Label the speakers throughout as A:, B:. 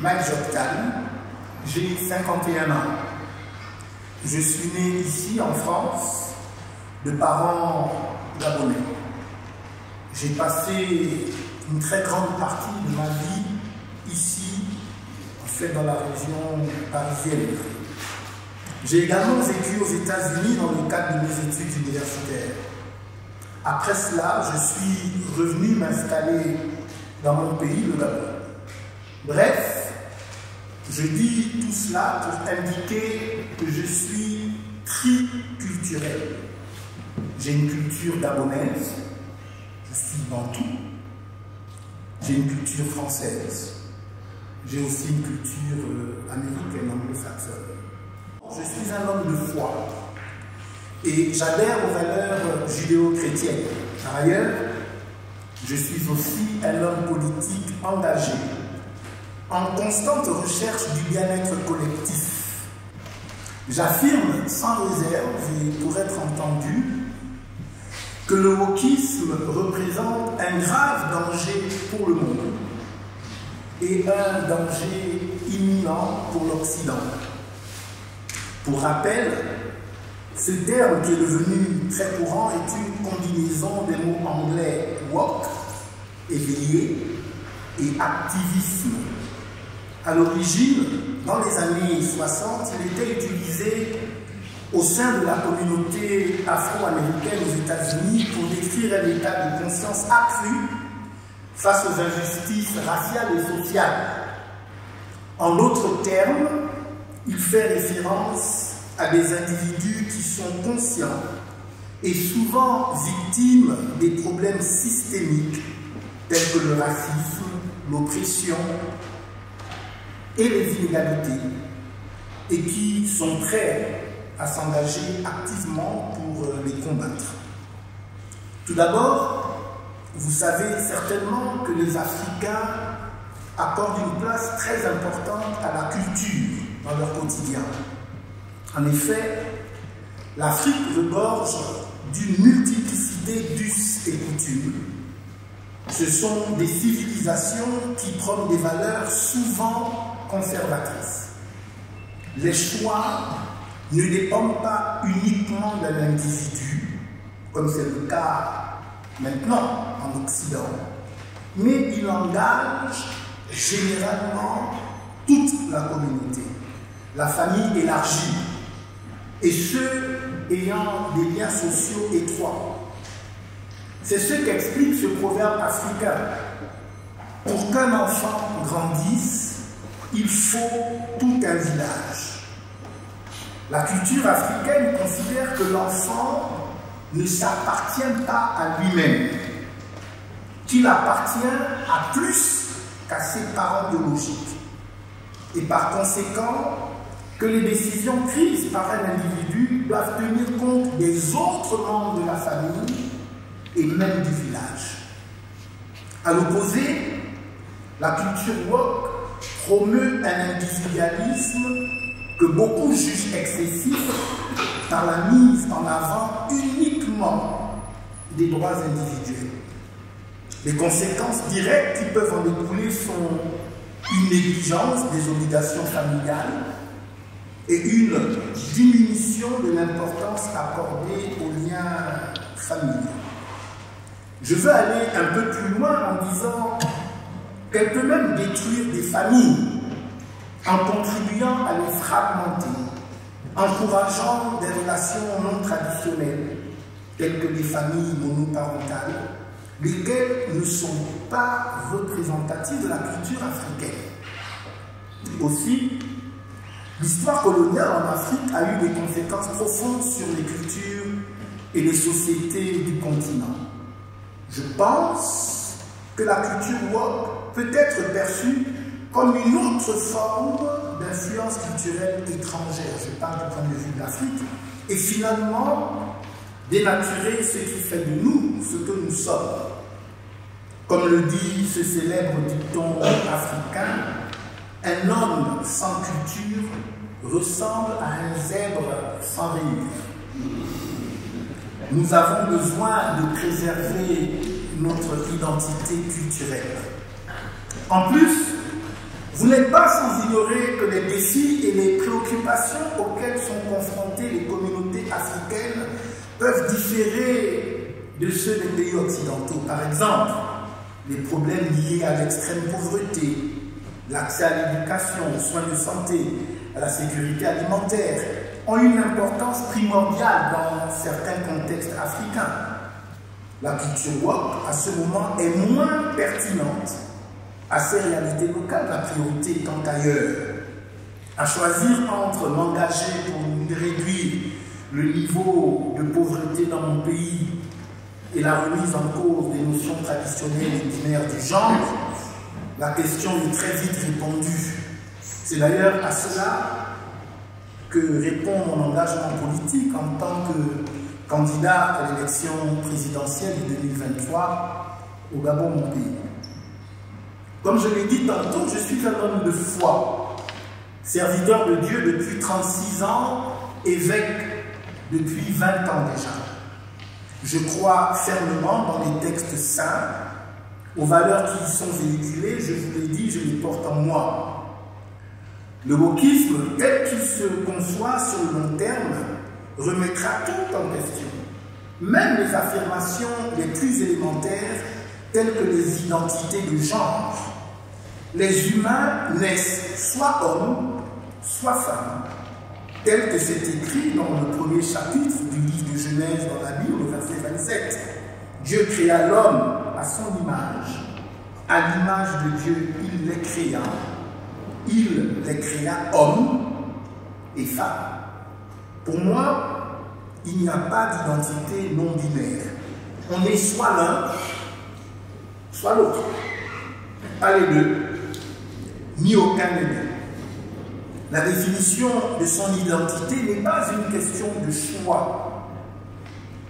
A: Mike Joktan, j'ai 51 ans. Je suis né ici en France de parents gabonais. J'ai passé une très grande partie de ma vie ici, en fait dans la région parisienne. J'ai également vécu aux États-Unis dans le cadre de mes études universitaires. Après cela, je suis revenu m'installer dans mon pays, le Gabon. Bref, je dis tout cela pour indiquer que je suis triculturel. J'ai une culture gabonaise, je suis bantou, j'ai une culture française, j'ai aussi une culture euh, américaine, anglo-saxonne. Je suis un homme de foi et j'adhère aux valeurs judéo-chrétiennes. Par ailleurs, je suis aussi un homme politique engagé, en constante recherche du bien-être collectif. J'affirme sans réserve et pour être entendu que le wokisme représente un grave danger pour le monde et un danger imminent pour l'Occident. Pour rappel, ce terme qui est devenu très courant est une combinaison des mots anglais woke, éveillé, et activisme. À l'origine, dans les années 60, il était utilisé au sein de la communauté afro-américaine aux États-Unis pour décrire un état de conscience accru face aux injustices raciales et sociales. En d'autres termes, il fait référence à des individus qui sont conscients et souvent victimes des problèmes systémiques tels que le racisme, l'oppression et les inégalités, et qui sont prêts à s'engager activement pour euh, les combattre. Tout d'abord, vous savez certainement que les Africains accordent une place très importante à la culture dans leur quotidien. En effet, l'Afrique regorge d'une multiplicité d'us et coutumes. Ce sont des civilisations qui prônent des valeurs souvent conservatrices. Les choix ne dépendent pas uniquement d'un individu, comme c'est le cas maintenant en Occident, mais il engage généralement toute la communauté, la famille élargie, et ceux ayant des liens sociaux étroits. C'est ce qu'explique ce proverbe africain. Pour qu'un enfant grandisse, il faut tout un village. La culture africaine considère que l'enfant ne s'appartient pas à lui-même, qu'il appartient à plus qu'à ses parents biologiques. Et par conséquent, que les décisions prises par un individu doivent tenir compte des autres membres de la famille et même du village. À l'opposé, la culture woke promeut un individualisme que beaucoup jugent excessif par la mise en avant uniquement des droits individuels. Les conséquences directes qui peuvent en découler sont une négligence des obligations familiales, et une diminution de l'importance accordée aux liens familiaux. Je veux aller un peu plus loin en disant qu'elle peut même détruire des familles en contribuant à les fragmenter, encourageant des relations non traditionnelles, telles que les familles monoparentales, lesquelles ne sont pas représentatives de la culture africaine. Aussi, L'histoire coloniale en Afrique a eu des conséquences profondes sur les cultures et les sociétés du continent. Je pense que la culture woke peut être perçue comme une autre forme d'influence culturelle étrangère, je parle du point de vue de l'Afrique, et finalement dénaturer ce qui fait de nous ce que nous sommes. Comme le dit ce célèbre dicton africain, un homme sans culture ressemble à un zèbre sans rayures. Nous avons besoin de préserver notre identité culturelle. En plus, Vous n'êtes pas sans ignorer que les défis et les préoccupations auxquelles sont confrontées les communautés africaines peuvent différer de ceux des pays occidentaux. Par exemple, les problèmes liés à l'extrême pauvreté, l'accès à l'éducation, aux soins de santé, à la sécurité alimentaire, ont une importance primordiale dans certains contextes africains. La culture WOP, à ce moment, est moins pertinente à ces réalités locales, la priorité étant ailleurs. À choisir entre m'engager pour réduire le niveau de pauvreté dans mon pays et la remise en cause des notions traditionnelles et binaires du genre, la question est très vite répondue. C'est d'ailleurs à cela que répond mon engagement politique en tant que candidat à l'élection présidentielle de 2023 au Gabon, mon pays. Comme je l'ai dit tantôt, je suis un homme de foi, serviteur de Dieu depuis 36 ans, évêque depuis 20 ans déjà. Je crois fermement dans les textes saints, aux valeurs qui y sont véhiculées, je vous l'ai dit, je les porte en moi. Le wokisme, tel qu'il se conçoit sur le long terme, remettra tout en question. Même les affirmations les plus élémentaires, telles que les identités de genre. Les humains naissent soit hommes, soit femmes, tel que c'est écrit dans le premier chapitre du livre de Genèse dans la Bible, verset 27. Dieu créa l'homme à son image. À l'image de Dieu, il les créa. Il les créa hommes et femmes. Pour moi, il n'y a pas d'identité non binaire. On est soit l'un, soit l'autre. Pas les deux, ni aucun des deux. La définition de son identité n'est pas une question de choix,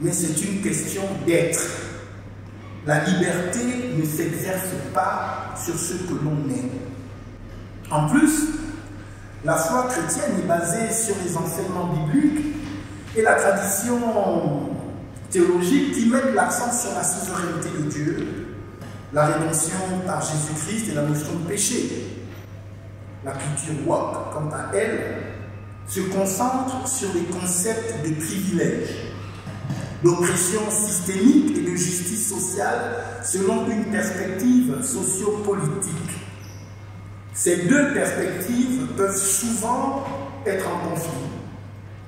A: mais c'est une question d'être. La liberté ne s'exerce pas sur ce que l'on est. En plus, la foi chrétienne est basée sur les enseignements bibliques et la tradition théologique qui met l'accent sur la souveraineté de Dieu, la rédemption par Jésus-Christ et la notion de péché. La culture WOC, quant à elle, se concentre sur les concepts de privilèges, d'oppression systémique et de justice sociale selon une perspective sociopolitique. Ces deux perspectives peuvent souvent être en conflit,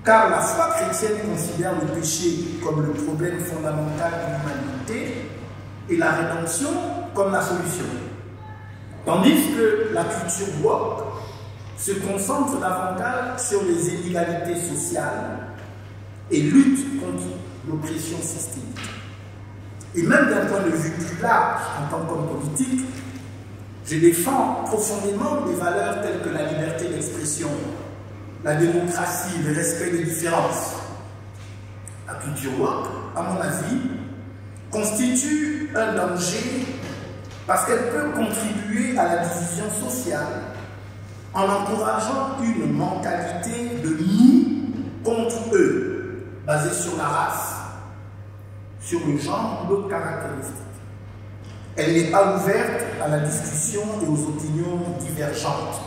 A: car la foi chrétienne considère le péché comme le problème fondamental de l'humanité et la rédemption comme la solution. Tandis que la culture woke se concentre davantage sur les inégalités sociales et lutte contre l'oppression systémique. Et même d'un point de vue plus large, en tant qu'homme politique, je défends profondément des valeurs telles que la liberté d'expression, la démocratie, le respect des différences. La culture woke, à mon avis, constitue un danger parce qu'elle peut contribuer à la division sociale en encourageant une mentalité de nous contre eux, basée sur la race, sur le genre ou d'autres caractéristiques. Elle n'est pas ouverte à la discussion et aux opinions divergentes.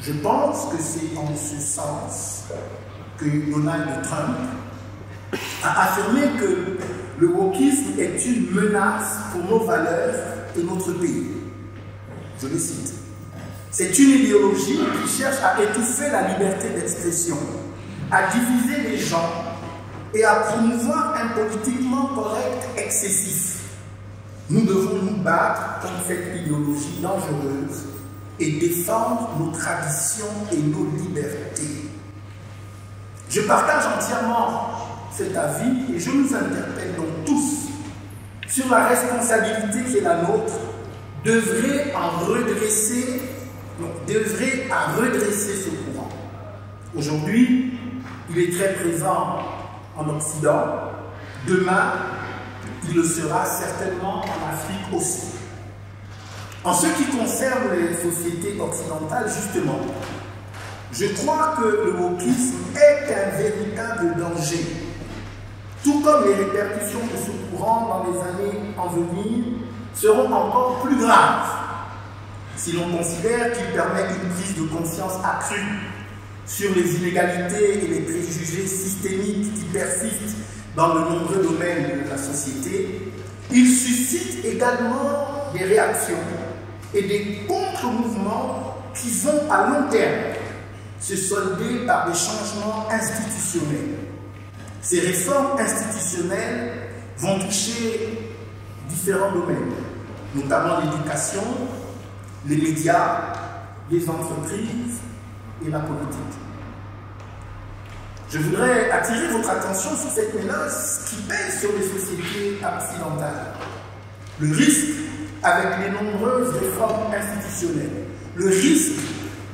A: Je pense que c'est en ce sens que Donald Trump a affirmé que le wokisme est une menace pour nos valeurs et notre pays. Je le cite. C'est une idéologie qui cherche à étouffer la liberté d'expression, à diviser les gens et à promouvoir un politiquement correct excessif. Nous devons nous battre contre cette idéologie dangereuse et défendre nos traditions et nos libertés. Je partage entièrement cet avis et je nous interpelle donc tous sur la responsabilité qui est la nôtre devrait en redresser, devrait à redresser ce courant. Aujourd'hui, il est très présent en Occident. Demain, il le sera certainement en Afrique aussi. En ce qui concerne les sociétés occidentales, justement, je crois que le wokisme est un véritable danger tout comme les répercussions de ce courant dans les années en venir seront encore plus graves. si l'on considère qu'il permet une prise de conscience accrue sur les inégalités et les préjugés systémiques qui persistent dans de nombreux domaines de la société, il suscite également des réactions et des contre-mouvements qui vont à long terme se solder par des changements institutionnels. Ces réformes institutionnelles vont toucher différents domaines, notamment l'éducation, les médias, les entreprises et la politique. Je voudrais attirer votre attention sur cette menace qui pèse sur les sociétés occidentales. Le risque, avec les nombreuses réformes institutionnelles, le risque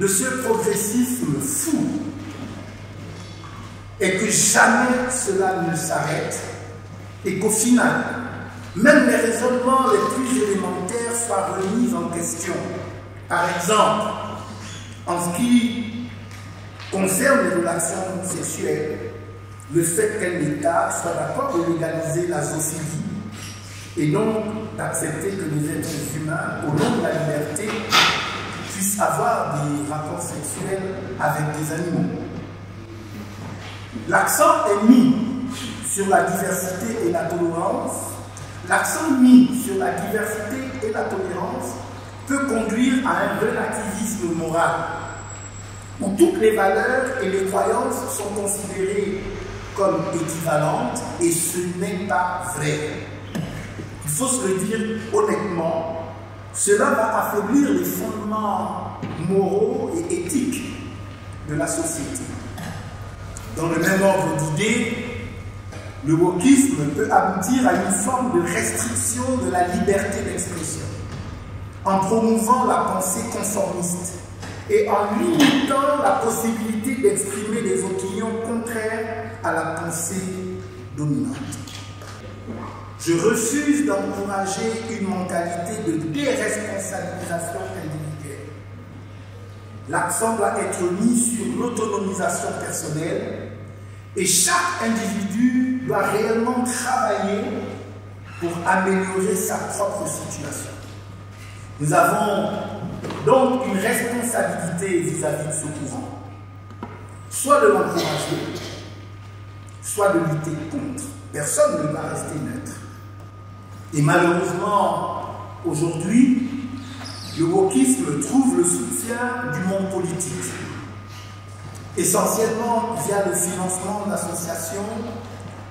A: de ce progressisme fou est que jamais cela ne s'arrête et qu'au final, même les raisonnements les plus élémentaires soient remis en question. Par exemple, en ce qui concerne les relations sexuelles, le fait qu'un État soit d'accord de légaliser la zoophilie et donc d'accepter que les êtres humains, au nom de la liberté, puissent avoir des rapports sexuels avec des animaux. L'accent est mis sur la diversité et la tolérance. L'accent mis sur la diversité et la tolérance peut conduire à un relativisme moral où toutes les valeurs et les croyances sont considérées comme équivalentes et ce n'est pas vrai. Il faut se le dire honnêtement, cela va affaiblir les fondements moraux et éthiques de la société. Dans le même ordre d'idées, le wokisme peut aboutir à une forme de restriction de la liberté d'expression en promouvant la pensée conformiste et en limitant la possibilité d'exprimer des opinions contraires à la pensée dominante. Je refuse d'encourager une mentalité de déresponsabilisation individuelle. L'accent doit être mis sur l'autonomisation personnelle et chaque individu doit réellement travailler pour améliorer sa propre situation. Nous avons donc une responsabilité vis-à-vis -vis de ce courant, soit de l'encourager, soit de lutter contre. Personne ne va rester neutre. Et malheureusement, aujourd'hui, le wokisme trouve le soutien du monde politique, essentiellement via le financement d'associations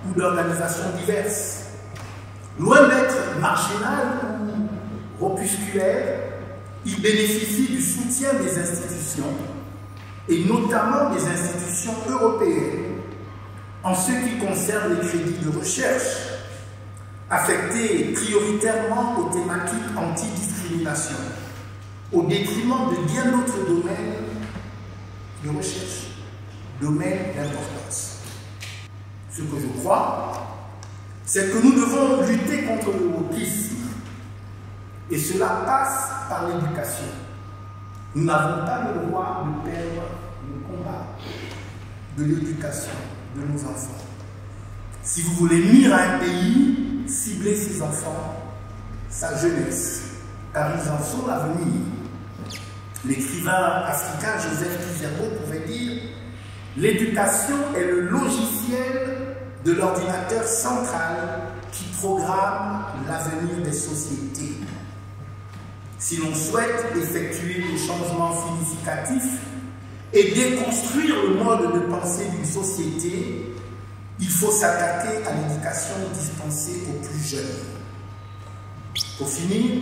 A: ou d'organisations diverses. Loin d'être marginal ou opusculaire, il bénéficie du soutien des institutions, et notamment des institutions européennes, en ce qui concerne les crédits de recherche, affectés prioritairement aux thématiques anti-discrimination, au détriment de bien d'autres domaines de recherche, domaines d'importance. Ce que je crois, c'est que nous devons lutter contre le wokisme, et cela passe par l'éducation. Nous n'avons pas le droit de perdre le combat de l'éducation de nos enfants. Si vous voulez nuire à un pays, ciblez ses enfants, sa jeunesse, car ils en sont l'avenir. L'écrivain africain Joseph Kizerbo pouvait dire L'éducation est le logiciel de l'ordinateur central qui programme l'avenir des sociétés. Si l'on souhaite effectuer des changements significatifs et déconstruire le mode de pensée d'une société, il faut s'attaquer à l'éducation dispensée aux plus jeunes. Pour finir,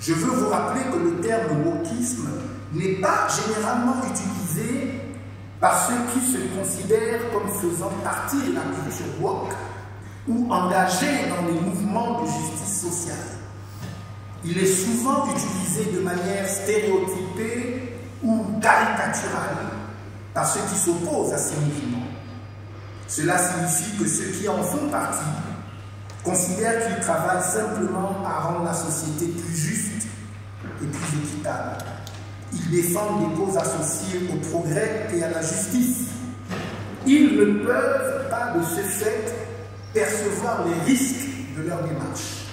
A: je veux vous rappeler que le terme wokisme n'est pas généralement utilisé par ceux qui se considèrent comme faisant partie de la culture woke ou engagés dans les mouvements de justice sociale. Il est souvent utilisé de manière stéréotypée ou caricaturale par ceux qui s'opposent à ces mouvements. Cela signifie que ceux qui en font partie considèrent qu'ils travaillent simplement à rendre la société plus juste et plus équitable. Défendent des causes associées au progrès et à la justice. Ils ne peuvent pas de ce fait percevoir les risques de leur démarche.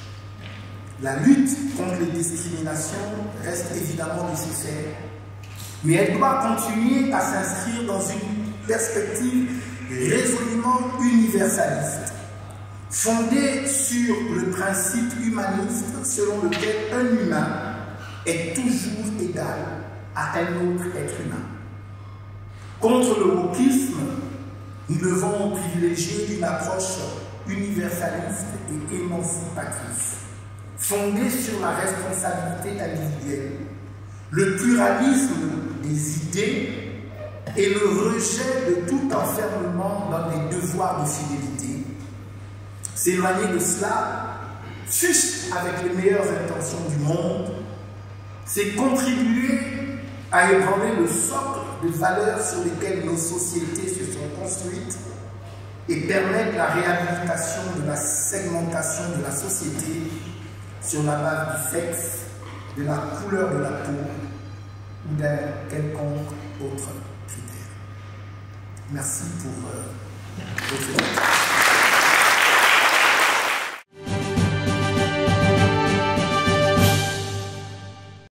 A: La lutte contre les discriminations reste évidemment nécessaire, mais elle doit continuer à s'inscrire dans une perspective résolument universaliste, fondée sur le principe humaniste selon lequel un humain est toujours égal à un autre être humain. Contre le wokisme, nous devons privilégier une approche universaliste et émancipatrice, fondée sur la responsabilité individuelle, le pluralisme des idées et le rejet de tout enfermement dans des devoirs de fidélité. S'éloigner de cela, juste avec les meilleures intentions du monde, c'est contribuer à ébranler le socle de valeurs sur lesquelles nos sociétés se sont construites et permettre la réhabilitation de la segmentation de la société sur la base du sexe, de la couleur de la peau ou d'un quelconque autre critère. Merci pour euh, votre